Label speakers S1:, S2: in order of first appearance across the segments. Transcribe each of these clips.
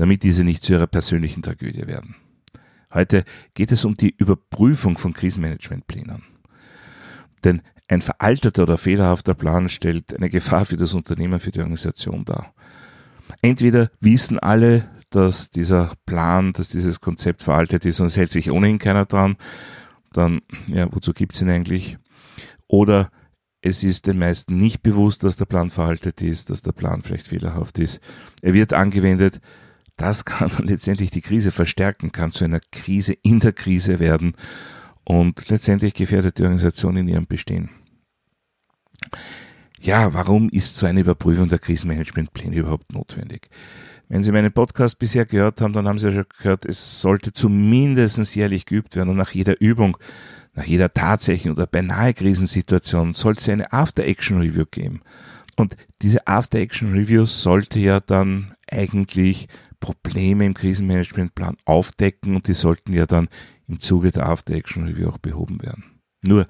S1: damit diese nicht zu ihrer persönlichen Tragödie werden. Heute geht es um die Überprüfung von Krisenmanagementplänen. Denn ein veralteter oder fehlerhafter Plan stellt eine Gefahr für das Unternehmen, für die Organisation dar. Entweder wissen alle, dass dieser Plan, dass dieses Konzept veraltet ist und es hält sich ohnehin keiner dran, dann, ja, wozu gibt's ihn eigentlich? Oder es ist den meisten nicht bewusst, dass der Plan veraltet ist, dass der Plan vielleicht fehlerhaft ist. Er wird angewendet. Das kann letztendlich die Krise verstärken, kann zu einer Krise in der Krise werden und letztendlich gefährdet die Organisation in ihrem Bestehen. Ja, warum ist so eine Überprüfung der Krisenmanagementpläne überhaupt notwendig? Wenn Sie meinen Podcast bisher gehört haben, dann haben Sie ja schon gehört, es sollte zumindest jährlich geübt werden und nach jeder Übung, nach jeder tatsächlichen oder beinahe Krisensituation sollte es eine After-Action-Review geben. Und diese After-Action-Review sollte ja dann eigentlich Probleme im Krisenmanagementplan aufdecken und die sollten ja dann im Zuge der After-Action-Review auch behoben werden. Nur,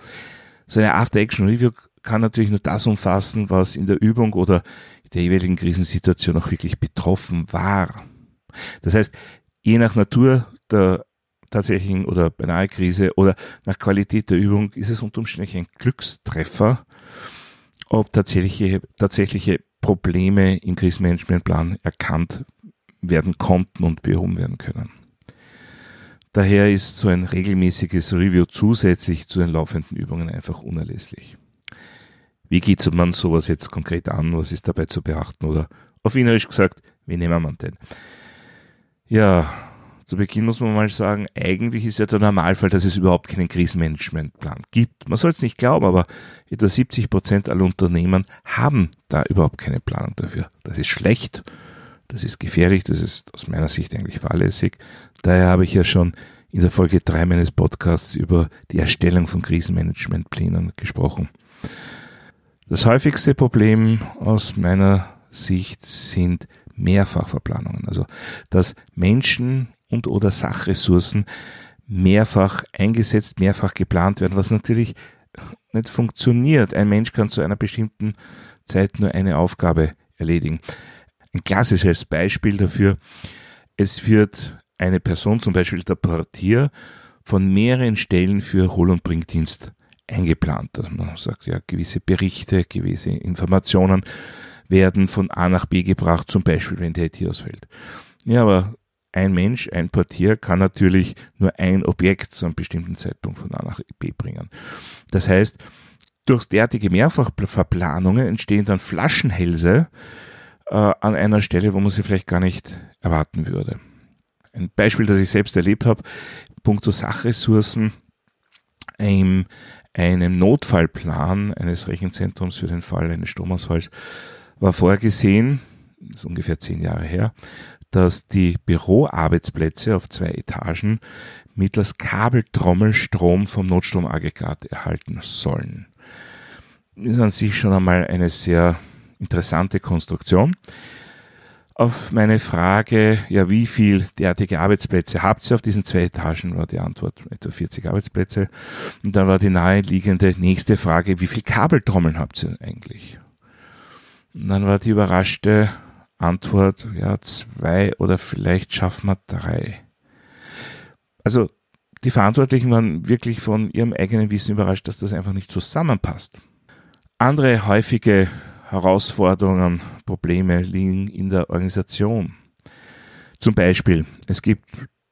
S1: so eine After-Action-Review kann natürlich nur das umfassen, was in der Übung oder der jeweiligen Krisensituation auch wirklich betroffen war. Das heißt, je nach Natur der tatsächlichen oder beinahe Krise oder nach Qualität der Übung ist es unter Umständen ein Glückstreffer, ob tatsächliche, tatsächliche Probleme im Krisenmanagementplan erkannt werden konnten und behoben werden können. Daher ist so ein regelmäßiges Review zusätzlich zu den laufenden Übungen einfach unerlässlich. Wie geht man sowas jetzt konkret an? Was ist dabei zu beachten? Oder auf Wienerisch gesagt, wie nehmen man denn? Ja, zu Beginn muss man mal sagen, eigentlich ist ja der Normalfall, dass es überhaupt keinen Krisenmanagementplan gibt. Man soll es nicht glauben, aber etwa 70 Prozent aller Unternehmen haben da überhaupt keine Planung dafür. Das ist schlecht, das ist gefährlich, das ist aus meiner Sicht eigentlich fahrlässig. Daher habe ich ja schon in der Folge 3 meines Podcasts über die Erstellung von Krisenmanagementplänen gesprochen. Das häufigste Problem aus meiner Sicht sind Mehrfachverplanungen. Also, dass Menschen und oder Sachressourcen mehrfach eingesetzt, mehrfach geplant werden, was natürlich nicht funktioniert. Ein Mensch kann zu einer bestimmten Zeit nur eine Aufgabe erledigen. Ein klassisches Beispiel dafür, es wird eine Person, zum Beispiel der Portier, von mehreren Stellen für Hol- und Bringdienst eingeplant. Dass man sagt, ja, gewisse Berichte, gewisse Informationen werden von A nach B gebracht, zum Beispiel, wenn die IT ausfällt. Ja, aber ein Mensch, ein Portier kann natürlich nur ein Objekt zu einem bestimmten Zeitpunkt von A nach B bringen. Das heißt, durch derartige Mehrfachverplanungen entstehen dann Flaschenhälse äh, an einer Stelle, wo man sie vielleicht gar nicht erwarten würde. Ein Beispiel, das ich selbst erlebt habe, puncto Sachressourcen im einem Notfallplan eines Rechenzentrums für den Fall eines Stromausfalls war vorgesehen, das ist ungefähr zehn Jahre her, dass die Büroarbeitsplätze auf zwei Etagen mittels Kabeltrommel Strom vom Notstromaggregat erhalten sollen. Das ist an sich schon einmal eine sehr interessante Konstruktion. Auf meine Frage, ja, wie viel derartige Arbeitsplätze habt ihr auf diesen zwei Etagen, war die Antwort etwa 40 Arbeitsplätze. Und dann war die naheliegende nächste Frage, wie viel Kabeltrommeln habt ihr eigentlich? Und dann war die überraschte Antwort, ja, zwei oder vielleicht schaffen wir drei. Also, die Verantwortlichen waren wirklich von ihrem eigenen Wissen überrascht, dass das einfach nicht zusammenpasst. Andere häufige Herausforderungen, Probleme liegen in der Organisation. Zum Beispiel, es gibt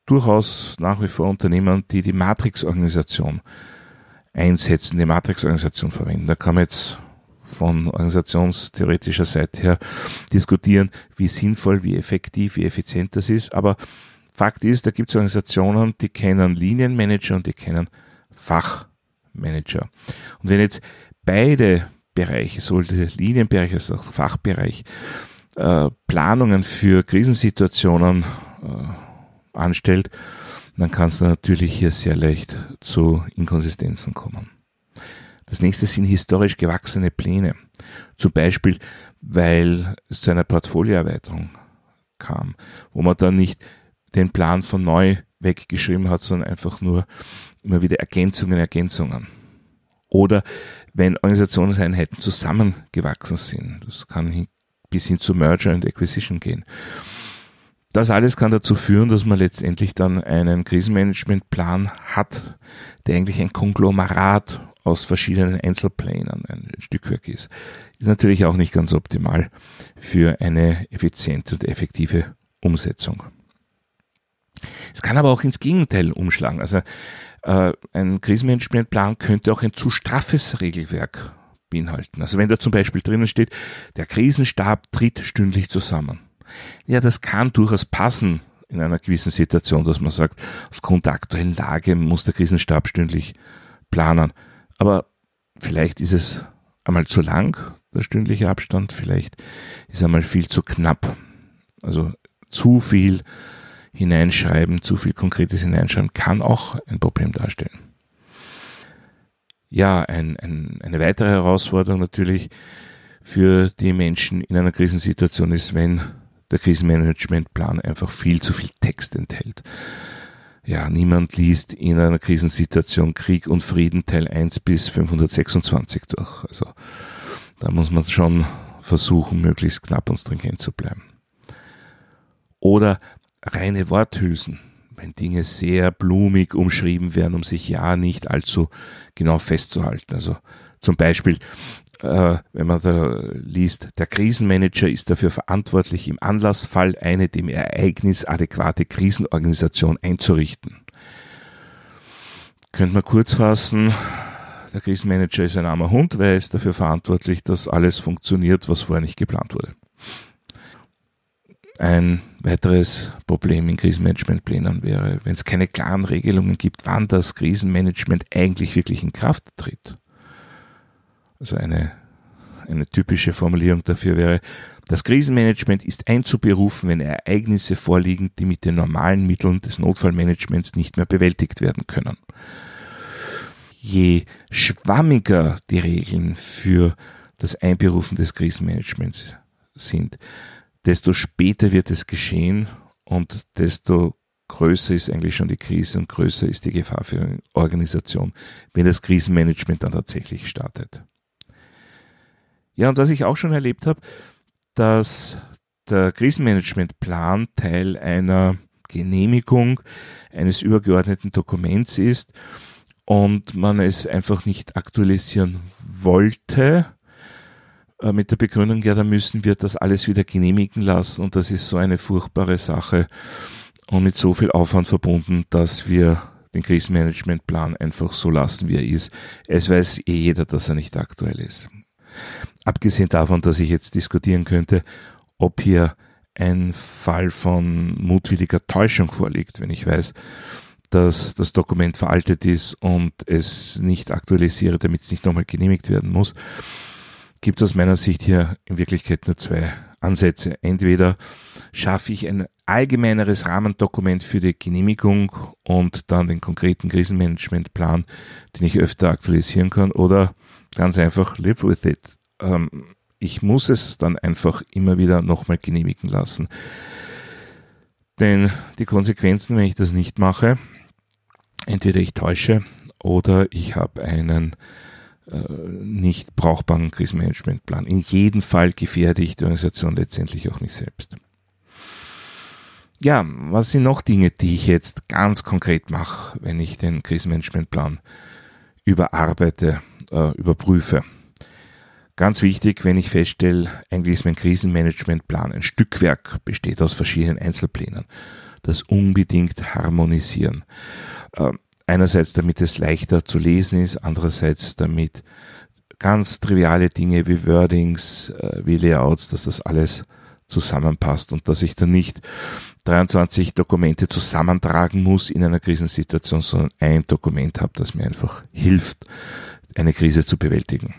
S1: durchaus nach wie vor Unternehmen, die die Matrix-Organisation einsetzen, die Matrix-Organisation verwenden. Da kann man jetzt von organisationstheoretischer Seite her diskutieren, wie sinnvoll, wie effektiv, wie effizient das ist. Aber Fakt ist, da gibt es Organisationen, die kennen Linienmanager und die kennen Fachmanager. Und wenn jetzt beide Bereiche, sowohl der Linienbereich als auch der Fachbereich, äh, Planungen für Krisensituationen äh, anstellt, dann kann es natürlich hier sehr leicht zu Inkonsistenzen kommen. Das nächste sind historisch gewachsene Pläne. Zum Beispiel, weil es zu einer Portfolioerweiterung kam, wo man dann nicht den Plan von neu weggeschrieben hat, sondern einfach nur immer wieder Ergänzungen, Ergänzungen. Oder wenn Organisationseinheiten zusammengewachsen sind. Das kann bis hin zu Merger and Acquisition gehen. Das alles kann dazu führen, dass man letztendlich dann einen Krisenmanagementplan hat, der eigentlich ein Konglomerat aus verschiedenen Einzelplänen ein Stückwerk ist. Ist natürlich auch nicht ganz optimal für eine effiziente und effektive Umsetzung. Es kann aber auch ins Gegenteil umschlagen. Also äh, ein Krisenmanagementplan könnte auch ein zu straffes Regelwerk beinhalten. Also wenn da zum Beispiel drinnen steht, der Krisenstab tritt stündlich zusammen. Ja, das kann durchaus passen in einer gewissen Situation, dass man sagt, aufgrund der aktuellen Lage muss der Krisenstab stündlich planen. Aber vielleicht ist es einmal zu lang, der stündliche Abstand, vielleicht ist einmal viel zu knapp. Also zu viel hineinschreiben, zu viel Konkretes hineinschreiben, kann auch ein Problem darstellen. Ja, ein, ein, eine weitere Herausforderung natürlich für die Menschen in einer Krisensituation ist, wenn der Krisenmanagementplan einfach viel zu viel Text enthält. Ja, niemand liest in einer Krisensituation Krieg und Frieden Teil 1 bis 526 durch. Also da muss man schon versuchen, möglichst knapp und stringent zu bleiben. Oder reine Worthülsen, wenn Dinge sehr blumig umschrieben werden, um sich ja nicht allzu genau festzuhalten. Also zum Beispiel, äh, wenn man da liest, der Krisenmanager ist dafür verantwortlich, im Anlassfall eine dem Ereignis adäquate Krisenorganisation einzurichten. Könnte man kurz fassen, der Krisenmanager ist ein armer Hund, weil er ist dafür verantwortlich, dass alles funktioniert, was vorher nicht geplant wurde. Ein weiteres Problem in Krisenmanagementplänen wäre, wenn es keine klaren Regelungen gibt, wann das Krisenmanagement eigentlich wirklich in Kraft tritt. Also eine, eine typische Formulierung dafür wäre, das Krisenmanagement ist einzuberufen, wenn Ereignisse vorliegen, die mit den normalen Mitteln des Notfallmanagements nicht mehr bewältigt werden können. Je schwammiger die Regeln für das Einberufen des Krisenmanagements sind, desto später wird es geschehen und desto größer ist eigentlich schon die Krise und größer ist die Gefahr für eine Organisation, wenn das Krisenmanagement dann tatsächlich startet. Ja, und was ich auch schon erlebt habe, dass der Krisenmanagementplan Teil einer Genehmigung eines übergeordneten Dokuments ist und man es einfach nicht aktualisieren wollte, mit der Begründung, ja, da müssen wir das alles wieder genehmigen lassen und das ist so eine furchtbare Sache und mit so viel Aufwand verbunden, dass wir den Krisenmanagementplan einfach so lassen, wie er ist. Es weiß eh jeder, dass er nicht aktuell ist. Abgesehen davon, dass ich jetzt diskutieren könnte, ob hier ein Fall von mutwilliger Täuschung vorliegt, wenn ich weiß, dass das Dokument veraltet ist und es nicht aktualisiere, damit es nicht nochmal genehmigt werden muss gibt aus meiner Sicht hier in Wirklichkeit nur zwei Ansätze. Entweder schaffe ich ein allgemeineres Rahmendokument für die Genehmigung und dann den konkreten Krisenmanagementplan, den ich öfter aktualisieren kann, oder ganz einfach live with it. Ähm, ich muss es dann einfach immer wieder nochmal genehmigen lassen. Denn die Konsequenzen, wenn ich das nicht mache, entweder ich täusche oder ich habe einen nicht brauchbaren Krisenmanagementplan. In jedem Fall gefährde ich die Organisation letztendlich auch mich selbst. Ja, was sind noch Dinge, die ich jetzt ganz konkret mache, wenn ich den Krisenmanagementplan überarbeite, äh, überprüfe? Ganz wichtig, wenn ich feststelle, eigentlich ist mein Krisenmanagementplan ein Stückwerk, besteht aus verschiedenen Einzelplänen. Das unbedingt harmonisieren. Äh, Einerseits, damit es leichter zu lesen ist, andererseits, damit ganz triviale Dinge wie Wordings, äh, wie Layouts, dass das alles zusammenpasst und dass ich dann nicht 23 Dokumente zusammentragen muss in einer Krisensituation, sondern ein Dokument habe, das mir einfach hilft, eine Krise zu bewältigen.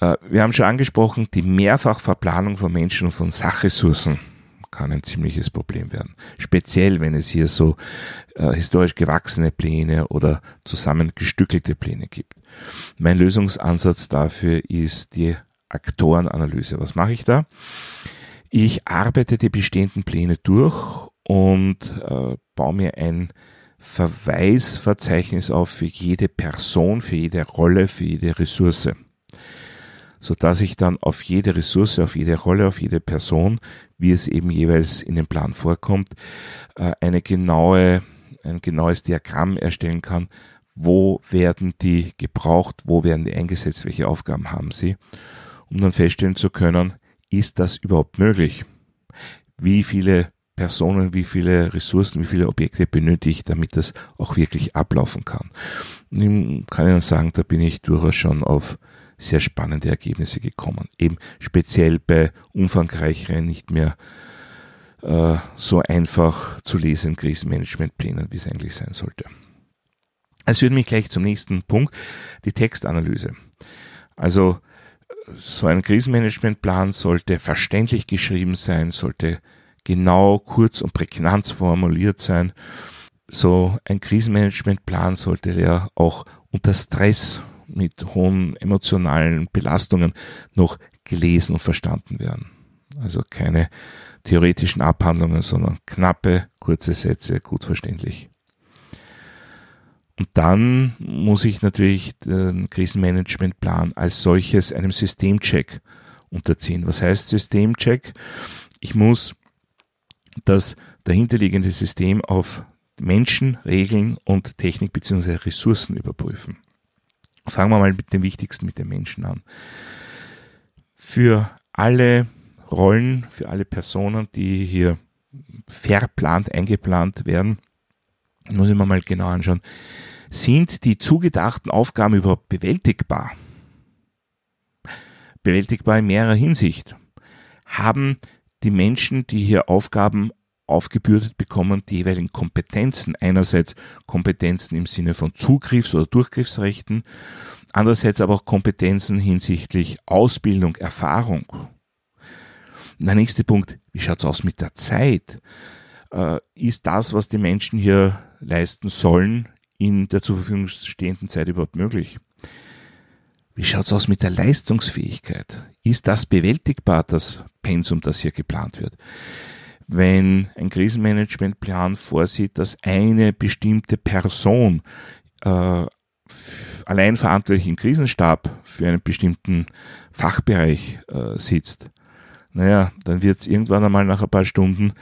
S1: Äh, wir haben schon angesprochen, die Mehrfachverplanung von Menschen und von Sachressourcen kann ein ziemliches Problem werden. Speziell, wenn es hier so äh, historisch gewachsene Pläne oder zusammengestückelte Pläne gibt. Mein Lösungsansatz dafür ist die Aktorenanalyse. Was mache ich da? Ich arbeite die bestehenden Pläne durch und äh, baue mir ein Verweisverzeichnis auf für jede Person, für jede Rolle, für jede Ressource so dass ich dann auf jede Ressource, auf jede Rolle, auf jede Person, wie es eben jeweils in dem Plan vorkommt, äh, eine genaue, ein genaues Diagramm erstellen kann. Wo werden die gebraucht? Wo werden die eingesetzt? Welche Aufgaben haben sie? Um dann feststellen zu können, ist das überhaupt möglich? Wie viele Personen, wie viele Ressourcen, wie viele Objekte benötige ich, damit das auch wirklich ablaufen kann? Ich kann Ihnen sagen, da bin ich durchaus schon auf sehr spannende Ergebnisse gekommen. Eben speziell bei umfangreicheren, nicht mehr äh, so einfach zu lesenden Krisenmanagementplänen, wie es eigentlich sein sollte. Es führt mich gleich zum nächsten Punkt, die Textanalyse. Also so ein Krisenmanagementplan sollte verständlich geschrieben sein, sollte genau, kurz und prägnant formuliert sein. So ein Krisenmanagementplan sollte ja auch unter Stress mit hohen emotionalen Belastungen noch gelesen und verstanden werden. Also keine theoretischen Abhandlungen, sondern knappe, kurze Sätze, gut verständlich. Und dann muss ich natürlich den Krisenmanagementplan als solches einem Systemcheck unterziehen. Was heißt Systemcheck? Ich muss das dahinterliegende System auf Menschen, Regeln und Technik bzw. Ressourcen überprüfen. Fangen wir mal mit dem Wichtigsten, mit den Menschen an. Für alle Rollen, für alle Personen, die hier verplant, eingeplant werden, muss ich mir mal genau anschauen, sind die zugedachten Aufgaben überhaupt bewältigbar? Bewältigbar in mehrerer Hinsicht. Haben die Menschen, die hier Aufgaben aufgebürdet bekommen, die jeweiligen Kompetenzen. Einerseits Kompetenzen im Sinne von Zugriffs- oder Durchgriffsrechten, andererseits aber auch Kompetenzen hinsichtlich Ausbildung, Erfahrung. Der nächste Punkt, wie schaut's aus mit der Zeit? Äh, ist das, was die Menschen hier leisten sollen, in der zur Verfügung stehenden Zeit überhaupt möglich? Wie schaut's aus mit der Leistungsfähigkeit? Ist das bewältigbar, das Pensum, das hier geplant wird? Wenn ein Krisenmanagementplan vorsieht, dass eine bestimmte Person äh, allein verantwortlich im Krisenstab für einen bestimmten Fachbereich äh, sitzt, naja, dann wird es irgendwann einmal nach ein paar Stunden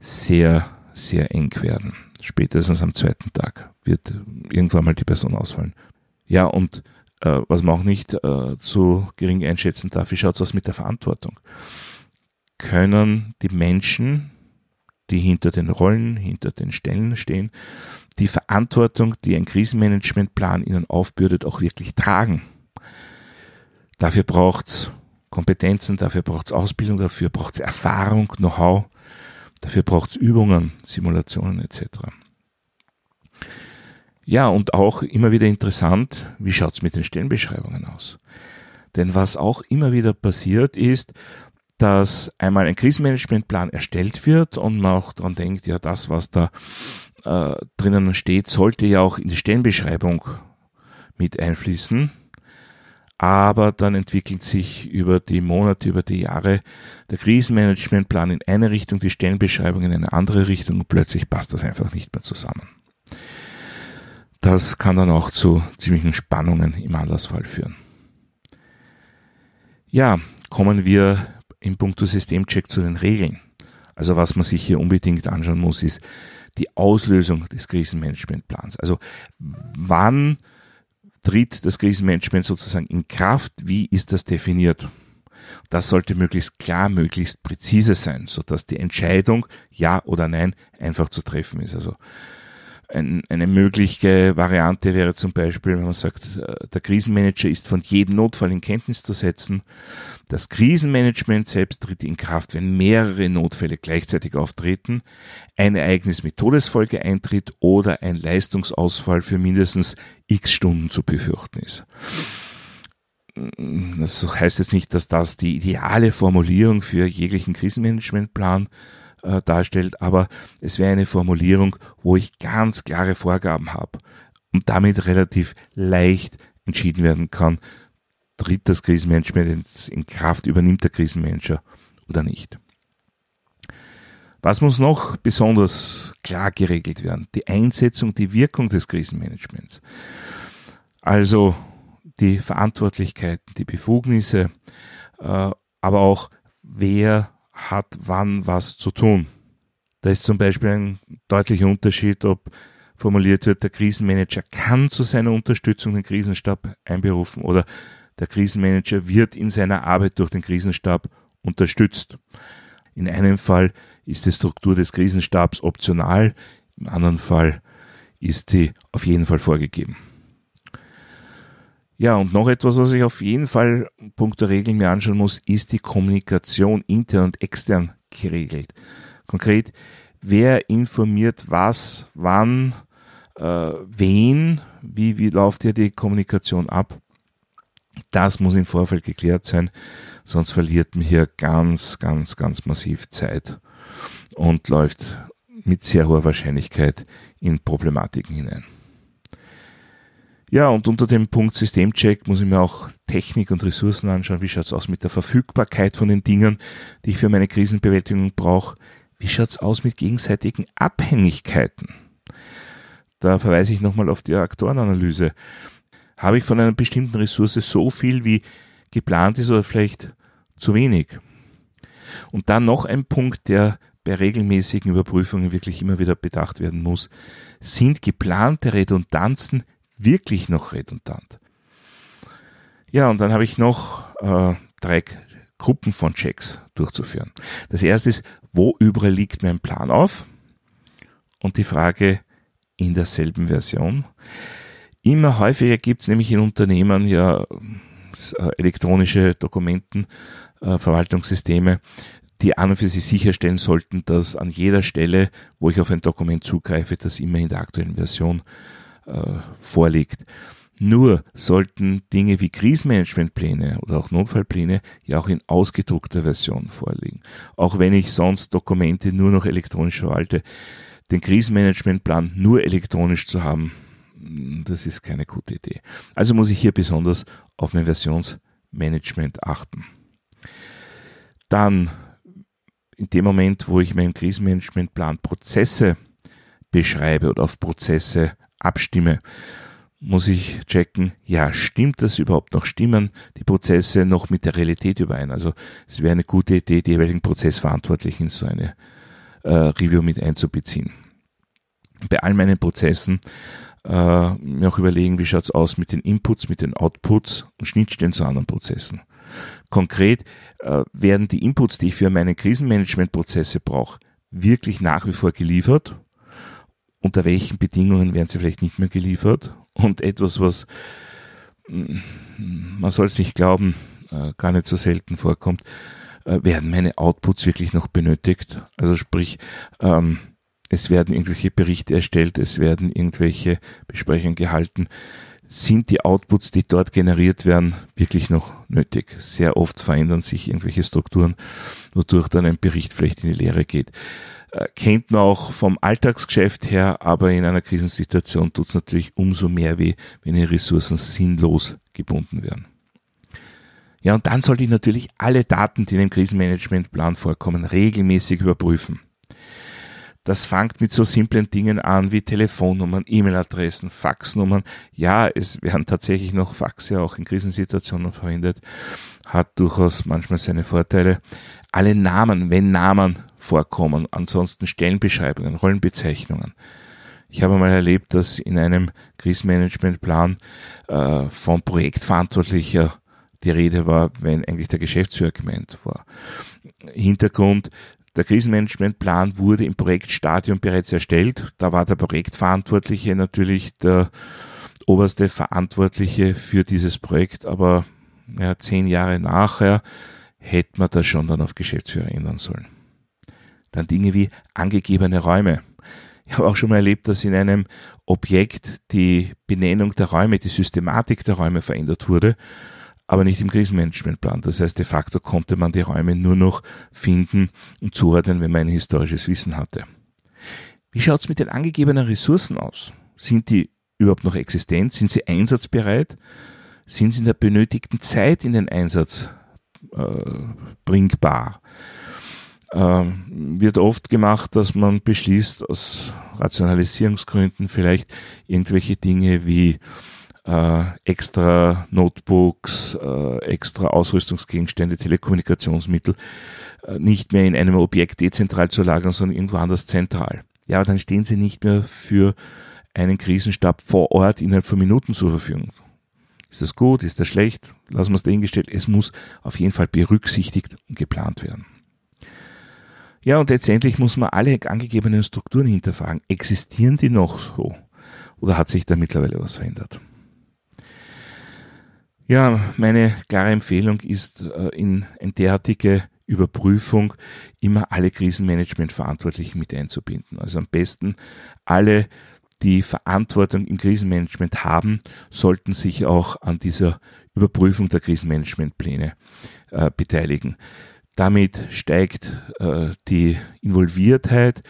S1: sehr, sehr eng werden. Spätestens am zweiten Tag wird irgendwann mal die Person ausfallen. Ja, und äh, was man auch nicht äh, zu gering einschätzen darf, wie schaut es aus mit der Verantwortung? Können die Menschen, die hinter den Rollen, hinter den Stellen stehen, die Verantwortung, die ein Krisenmanagementplan ihnen aufbürdet, auch wirklich tragen. Dafür braucht's Kompetenzen, dafür braucht's Ausbildung, dafür braucht's Erfahrung, Know-how, dafür braucht's Übungen, Simulationen etc. Ja, und auch immer wieder interessant, wie schaut's mit den Stellenbeschreibungen aus? Denn was auch immer wieder passiert ist, dass einmal ein Krisenmanagementplan erstellt wird und man auch daran denkt, ja, das, was da äh, drinnen steht, sollte ja auch in die Stellenbeschreibung mit einfließen. Aber dann entwickelt sich über die Monate, über die Jahre der Krisenmanagementplan in eine Richtung, die Stellenbeschreibung in eine andere Richtung und plötzlich passt das einfach nicht mehr zusammen. Das kann dann auch zu ziemlichen Spannungen im Anlassfall führen. Ja, kommen wir im Punkto Systemcheck zu den Regeln. Also was man sich hier unbedingt anschauen muss, ist die Auslösung des Krisenmanagementplans. Also wann tritt das Krisenmanagement sozusagen in Kraft? Wie ist das definiert? Das sollte möglichst klar, möglichst präzise sein, sodass die Entscheidung ja oder nein einfach zu treffen ist. Also ein, eine mögliche Variante wäre zum Beispiel, wenn man sagt, äh, der Krisenmanager ist von jedem Notfall in Kenntnis zu setzen. Das Krisenmanagement selbst tritt in Kraft, wenn mehrere Notfälle gleichzeitig auftreten, ein Ereignis mit Todesfolge eintritt oder ein Leistungsausfall für mindestens x Stunden zu befürchten ist. das heißt jetzt nicht, dass das die ideale Formulierung für jeglichen Krisenmanagementplan äh, darstellt, aber es wäre eine Formulierung, wo ich ganz klare Vorgaben habe und damit relativ leicht entschieden werden kann, tritt das Krisenmanagement in Kraft, übernimmt der Krisenmanager oder nicht. Was muss noch besonders klar geregelt werden? Die Einsetzung, die Wirkung des Krisenmanagements. Also die Verantwortlichkeiten, die Befugnisse, äh, aber auch wer hat wann was zu tun. Da ist zum Beispiel ein deutlicher Unterschied, ob formuliert wird, der Krisenmanager kann zu seiner Unterstützung den Krisenstab einberufen oder der Krisenmanager wird in seiner Arbeit durch den Krisenstab unterstützt. In einem Fall ist die Struktur des Krisenstabs optional, im anderen Fall ist die auf jeden Fall vorgegeben. Ja, und noch etwas, was ich auf jeden Fall punkto Regeln mir anschauen muss, ist die Kommunikation intern und extern geregelt. Konkret, wer informiert was, wann, äh, wen, wie, wie läuft hier die Kommunikation ab? Das muss im Vorfeld geklärt sein, sonst verliert man hier ganz, ganz, ganz massiv Zeit und läuft mit sehr hoher Wahrscheinlichkeit in Problematiken hinein. Ja, und unter dem Punkt Systemcheck muss ich mir auch Technik und Ressourcen anschauen. Wie schaut's aus mit der Verfügbarkeit von den Dingen, die ich für meine Krisenbewältigung brauche? Wie schaut's aus mit gegenseitigen Abhängigkeiten? Da verweise ich nochmal auf die Aktorenanalyse. Habe ich von einer bestimmten Ressource so viel, wie geplant ist oder vielleicht zu wenig? Und dann noch ein Punkt, der bei regelmäßigen Überprüfungen wirklich immer wieder bedacht werden muss. Sind geplante Redundanzen wirklich noch redundant? Ja, und dann habe ich noch äh, drei Gruppen von Checks durchzuführen. Das erste ist, wo überall liegt mein Plan auf? Und die Frage in derselben Version. Immer häufiger gibt es nämlich in Unternehmen ja äh, elektronische Dokumenten, äh, die an und für sich sicherstellen sollten, dass an jeder Stelle, wo ich auf ein Dokument zugreife, das immer in der aktuellen Version vorliegt. Nur sollten Dinge wie Krisenmanagementpläne oder auch Notfallpläne ja auch in ausgedruckter Version vorliegen. Auch wenn ich sonst Dokumente nur noch elektronisch verwalte. Den Krisenmanagementplan nur elektronisch zu haben, das ist keine gute Idee. Also muss ich hier besonders auf mein Versionsmanagement achten. Dann in dem Moment, wo ich meinen Krisenmanagementplan Prozesse beschreibe oder auf Prozesse abstimme, muss ich checken, ja, stimmt das überhaupt noch? Stimmen die Prozesse noch mit der Realität überein? Also es wäre eine gute Idee, die jeweiligen Prozessverantwortlichen in so eine äh, Review mit einzubeziehen. Bei all meinen Prozessen äh, mir auch überlegen, wie schaut's aus mit den Inputs, mit den Outputs und Schnittstellen zu anderen Prozessen. Konkret äh, werden die Inputs, die ich für meine Krisenmanagementprozesse brauche, wirklich nach wie vor geliefert unter welchen Bedingungen werden sie vielleicht nicht mehr geliefert und etwas, was mm, man soll es nicht glauben, äh, gar nicht so selten vorkommt, äh, werden meine Outputs wirklich noch benötigt? Also sprich, ähm, es werden irgendwelche Berichte erstellt, es werden irgendwelche Besprechungen gehalten. Sind die Outputs, die dort generiert werden, wirklich noch nötig? Sehr oft verändern sich irgendwelche Strukturen, wodurch dann ein Bericht vielleicht in die Lehre geht. Äh, kennt man auch vom Alltagsgeschäft her, aber in einer Krisensituation tut es natürlich umso mehr weh, wenn die Ressourcen sinnlos gebunden werden. Ja, und dann sollte ich natürlich alle Daten, die in dem Krisenmanagementplan vorkommen, regelmäßig überprüfen. Das fängt mit so simplen Dingen an wie Telefonnummern, E-Mail-Adressen, Faxnummern. Ja, es werden tatsächlich noch Faxe auch in Krisensituationen verwendet. Hat durchaus manchmal seine Vorteile. Alle Namen, wenn Namen vorkommen, ansonsten Stellenbeschreibungen, Rollenbezeichnungen. Ich habe mal erlebt, dass in einem Krisenmanagementplan äh, von Projektverantwortlicher die Rede war, wenn eigentlich der Geschäftsführer gemeint war. Hintergrund, der Krisenmanagementplan wurde im Projektstadium bereits erstellt. Da war der Projektverantwortliche natürlich der oberste Verantwortliche für dieses Projekt, aber ja, zehn Jahre nachher hätte man das schon dann auf Geschäftsführer ändern sollen. Dann Dinge wie angegebene Räume. Ich habe auch schon mal erlebt, dass in einem Objekt die Benennung der Räume, die Systematik der Räume verändert wurde. aber nicht im Krisenmanagementplan. Das heißt, de facto konnte man die Räume nur noch finden und zuordnen, wenn man ein historisches Wissen hatte. Wie schaut es mit den angegebenen Ressourcen aus? Sind die überhaupt noch existent? Sind sie einsatzbereit? Sind sie in der benötigten Zeit in den Einsatz äh, bringbar? Ähm, wird oft gemacht, dass man beschließt, aus Rationalisierungsgründen vielleicht irgendwelche Dinge wie äh, extra Notebooks, äh, extra Ausrüstungsgegenstände, Telekommunikationsmittel äh, nicht mehr in einem Objekt dezentral zu lagern, sondern irgendwo anders zentral. Ja, dann stehen sie nicht mehr für einen Krisenstab vor Ort innerhalb von Minuten zur Verfügung. Ist das gut? Ist das schlecht? Lassen wir es dahingestellt. Es muss auf jeden Fall berücksichtigt und geplant werden. Ja, und letztendlich muss man alle angegebenen Strukturen hinterfragen. Existieren die noch so? Oder hat sich da mittlerweile was verändert? Ja, meine klare Empfehlung ist, äh, in eine derartige Überprüfung immer alle Krisenmanagement-Verantwortlichen mit einzubinden. Also am besten alle, die Verantwortung im Krisenmanagement haben, sollten sich auch an dieser Überprüfung der Krisenmanagementpläne äh, beteiligen. Damit steigt äh, die Involviertheit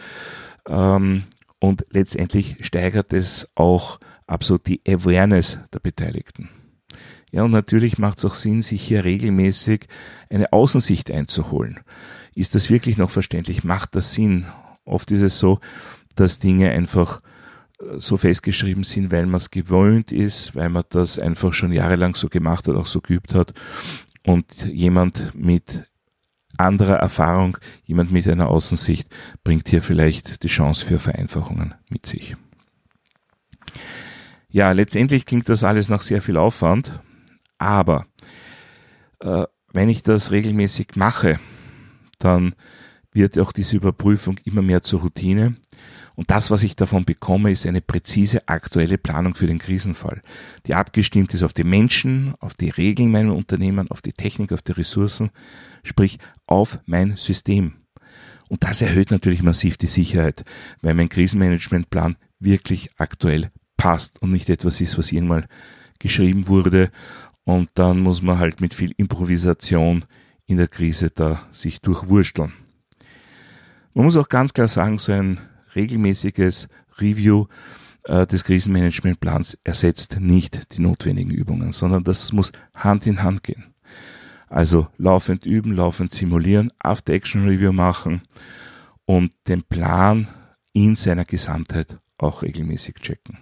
S1: ähm, und letztendlich steigert es auch absolut die Awareness der Beteiligten. Ja, und natürlich macht es auch Sinn, sich hier regelmäßig eine Außensicht einzuholen. Ist das wirklich noch verständlich? Macht das Sinn? Oft ist es so, dass Dinge einfach äh, so festgeschrieben sind, weil man es gewöhnt ist, weil man das einfach schon jahrelang so gemacht hat, auch so geübt hat. Und jemand mit anderer Erfahrung, jemand mit einer Außensicht bringt hier vielleicht die Chance für Vereinfachungen mit sich. Ja, letztendlich klingt das alles nach sehr viel Aufwand, aber äh, wenn ich das regelmäßig mache, dann wird auch diese Überprüfung immer mehr zur Routine und das, was ich davon bekomme, ist eine präzise aktuelle Planung für den Krisenfall, die abgestimmt ist auf die Menschen, auf die Regeln meinem Unternehmen, auf die Technik, auf die Ressourcen, sprich auf mein System. Und das erhöht natürlich massiv die Sicherheit, weil mein Krisenmanagementplan wirklich aktuell passt und nicht etwas ist, was irgendwann geschrieben wurde und dann muss man halt mit viel Improvisation in der Krise da sich durchwursteln. Man muss auch ganz klar sagen, so ein regelmäßiges Review äh, des Krisenmanagementplans ersetzt nicht die notwendigen Übungen, sondern das muss Hand in Hand gehen. Also laufend üben, laufend simulieren, After-Action-Review machen und den Plan in seiner Gesamtheit auch regelmäßig checken.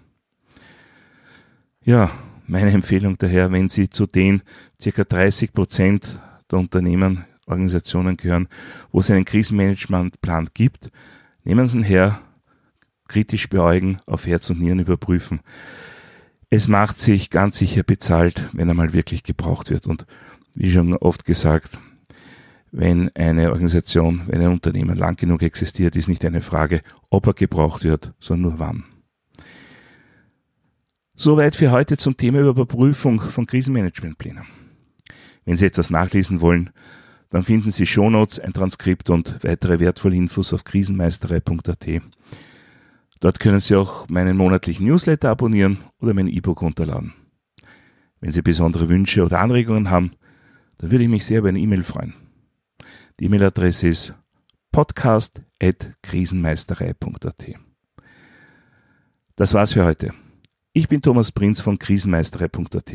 S1: Ja, meine Empfehlung daher, wenn Sie zu den circa 30 Prozent der Unternehmen, Organisationen gehören, wo es einen Krisenmanagementplan gibt, nehmen Sie ihn her, kritisch beäugen, auf Herz und Nieren überprüfen. Es macht sich ganz sicher bezahlt, wenn er mal wirklich gebraucht wird. Und wie schon oft gesagt, wenn eine Organisation, wenn ein Unternehmen lang genug existiert, ist nicht eine Frage, ob er gebraucht wird, sondern nur wann. Soweit für heute zum Thema Überprüfung von Krisenmanagementplänen. Wenn Sie etwas nachlesen wollen, dann finden Sie Shownotes, ein Transkript und weitere wertvolle Infos auf krisenmeisterei.at. Dort können Sie auch meinen monatlichen Newsletter abonnieren oder mein E-Book runterladen. Wenn Sie besondere Wünsche oder Anregungen haben, dann würde ich mich sehr über eine E-Mail freuen. Die E-Mail-Adresse ist podcast.krisenmeisterei.at. Das war's für heute. Ich bin Thomas Prinz von krisenmeisterei.at.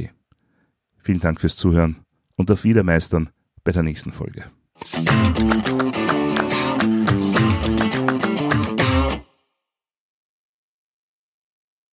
S1: Vielen Dank fürs Zuhören und auf Wiedermeistern bei der nächsten Folge.